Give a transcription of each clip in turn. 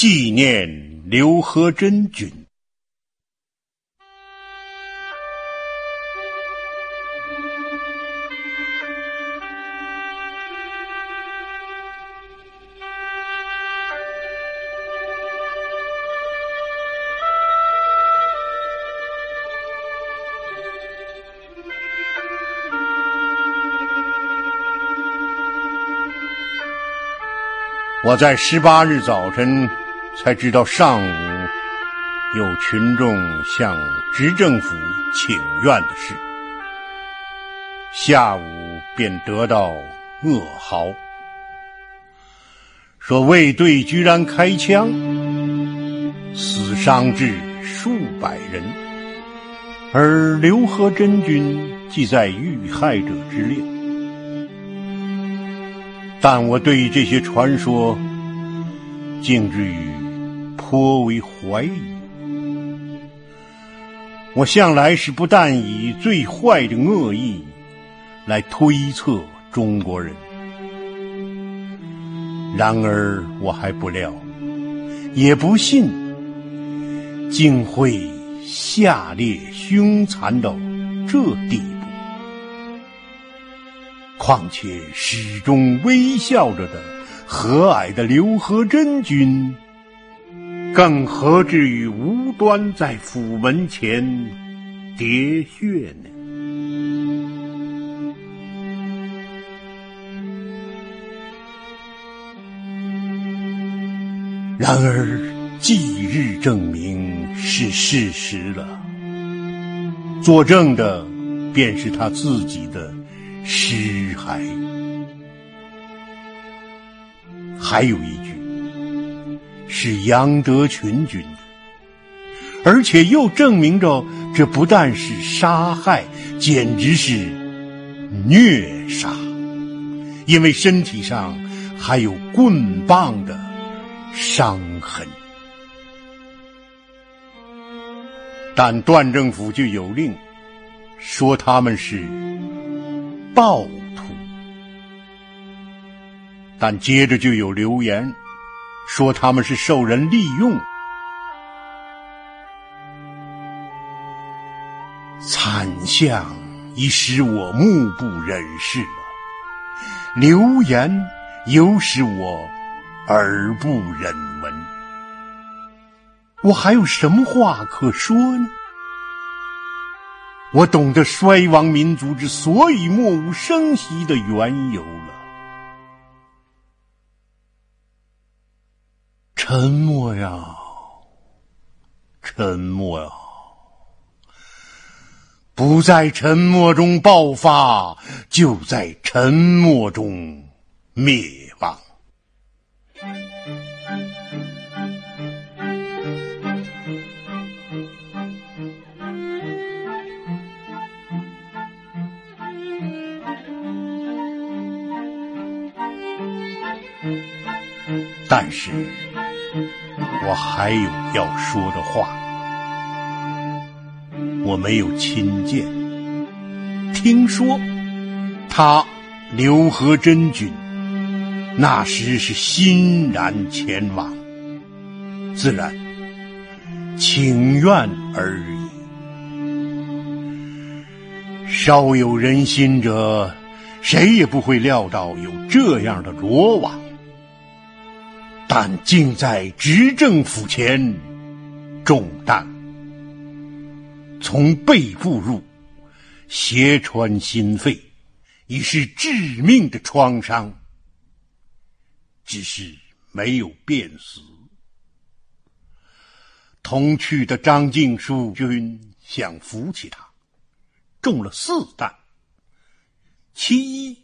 纪念刘和珍君。我在十八日早晨才知道上午有群众向执政府请愿的事，下午便得到噩耗，说卫队居然开枪，死伤至数百人，而刘和珍君即在遇害者之列。但我对于这些传说，竟至于颇为怀疑。我向来是不但以最坏的恶意来推测中国人，然而我还不料，也不信，竟会下列凶残到这地步。况且始终微笑着的和蔼的刘和珍君，更何至于无端在府门前喋血呢？然而，即日证明是事实了，作证的便是他自己的。尸骸，还有一句是杨德群军的，而且又证明着这不但是杀害，简直是虐杀，因为身体上还有棍棒的伤痕。但段政府就有令说他们是。暴徒，但接着就有流言说他们是受人利用，惨象已使我目不忍视了，流言又使我耳不忍闻，我还有什么话可说呢？我懂得衰亡民族之所以默无声息的缘由了。沉默呀，沉默呀，不在沉默中爆发，就在沉默中灭亡。但是，我还有要说的话。我没有亲见，听说他刘和珍君那时是欣然前往，自然请愿而已。稍有人心者，谁也不会料到有这样的罗网。但竟在执政府前中弹，从背部入，斜穿心肺，已是致命的创伤。只是没有变死。同去的张静书君想扶起他，中了四弹，其一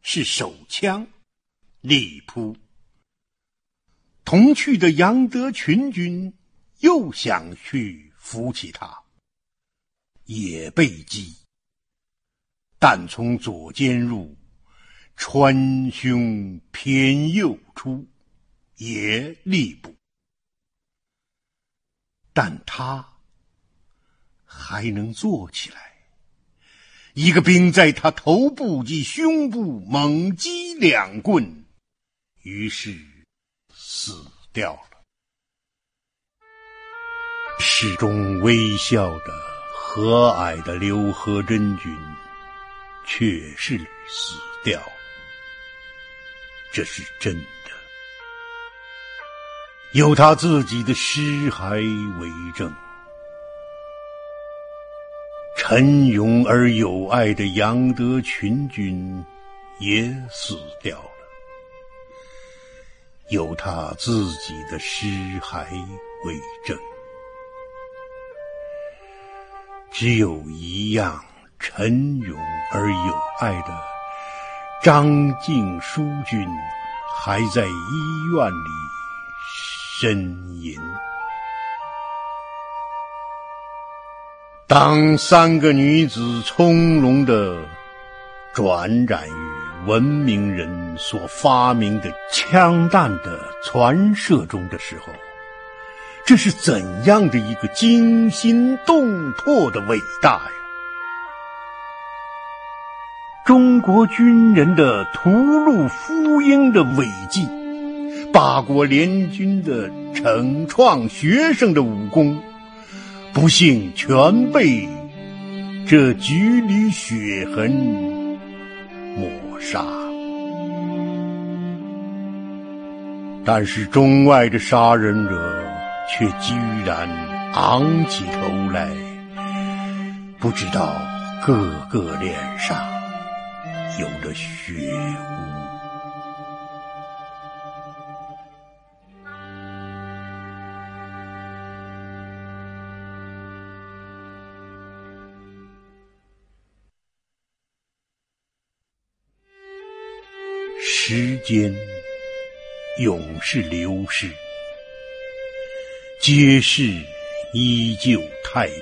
是手枪，力扑。同去的杨德群军又想去扶起他，也被击，但从左肩入，穿胸偏右出，也力不。但他还能坐起来。一个兵在他头部及胸部猛击两棍，于是。死掉了。始终微笑的和蔼的刘和珍君，确实死掉了，这是真的。有他自己的尸骸为证。沉勇而有爱的杨德群君也死掉，有他自己的尸骸为证。只有一样沉勇而有爱的张静书君还在医院里呻吟。当三个女子从容的转染于文明人所发明的枪弹的传射中的时候。这是怎样的一个惊心动魄的伟大呀！中国军人的屠戮夫婴的伟绩，八国联军的惩创学生的武功，不幸全被这几缕血痕杀。但是中外的杀人者。却居然昂起头来，不知道个个脸上有着血污。时间永是流逝。街市依旧太平，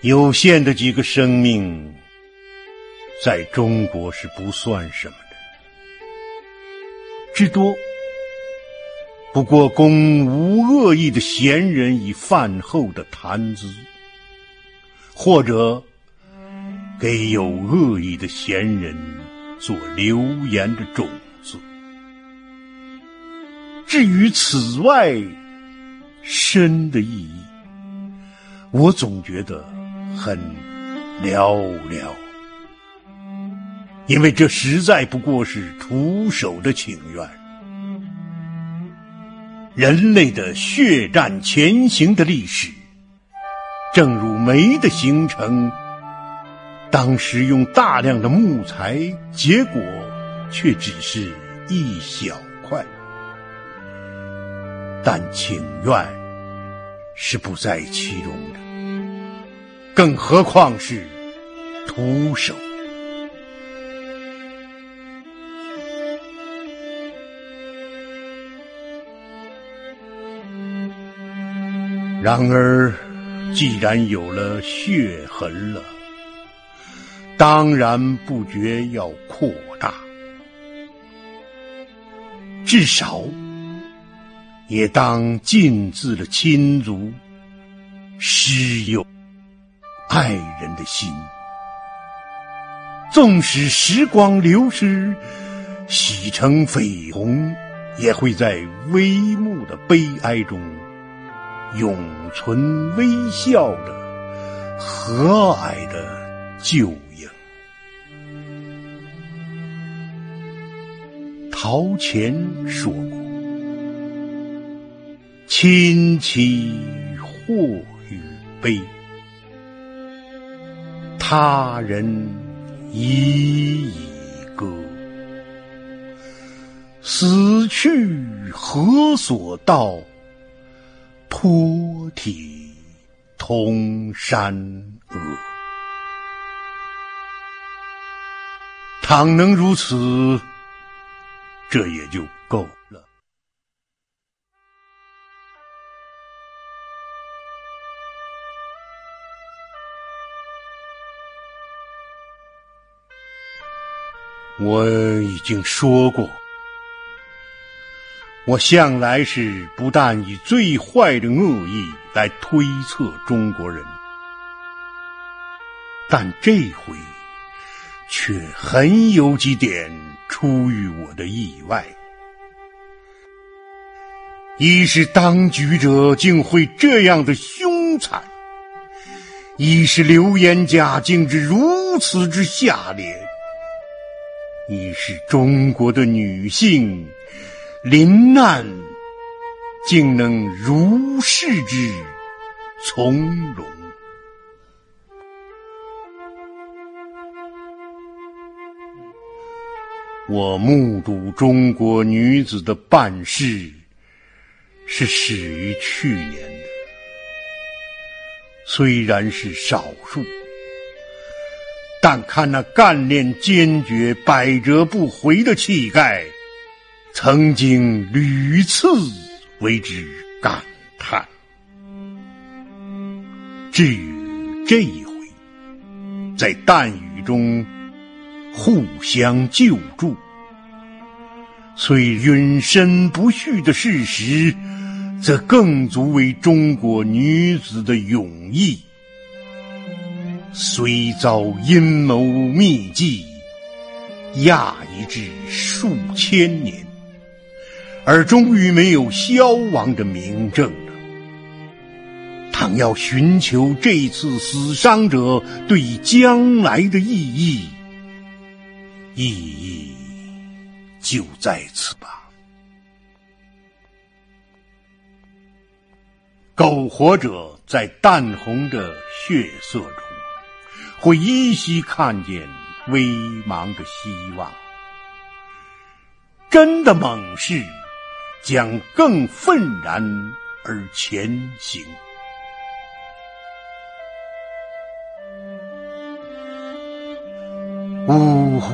有限的几个生命，在中国是不算什么的，至多不过供无恶意的闲人以饭后的谈资，或者给有恶意的闲人做流言的种子。至于此外深的意义，我总觉得很寥寥，因为这实在不过是徒手的请愿。人类的血战前行的历史，正如煤的形成，当时用大量的木材，结果却只是一小块。但请愿是不在其中的，更何况是徒手。然而，既然有了血痕了，当然不觉要扩大，至少。也当尽自了亲族、师友、爱人的心。纵使时光流失，洗成绯红，也会在微暮的悲哀中，永存微笑的和蔼的旧陶潜说过。亲戚祸与悲，他人已矣歌。死去何所道？托体同山阿。倘能如此，这也就够了。我已经说过，我向来是不但以最坏的恶意来推测中国人，但这回却很有几点出于我的意外。一是当局者竟会这样的凶残，一是流言家竟至如此之下劣，一是中国的女性临难竟能如是之从容。我目睹中国女子的办事。是始于去年的，虽然是少数，但看那干练坚决、百折不回的气概，曾经屡次为之感叹。至于这一回，在弹雨中互相救助，虽允身不恤的事实。则更足为中国女子的勇毅。虽遭阴谋秘计压抑至数千年，而终于没有消亡的明证了。倘要寻求这次死伤者对将来的意义，意义就在此吧。苟活者在淡红的血色中，会依稀看见微茫的希望。真的猛士将更愤然而前行。呜呼！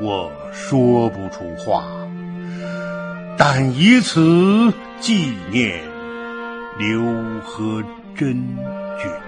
我说不出话，但以此纪念。刘和珍君。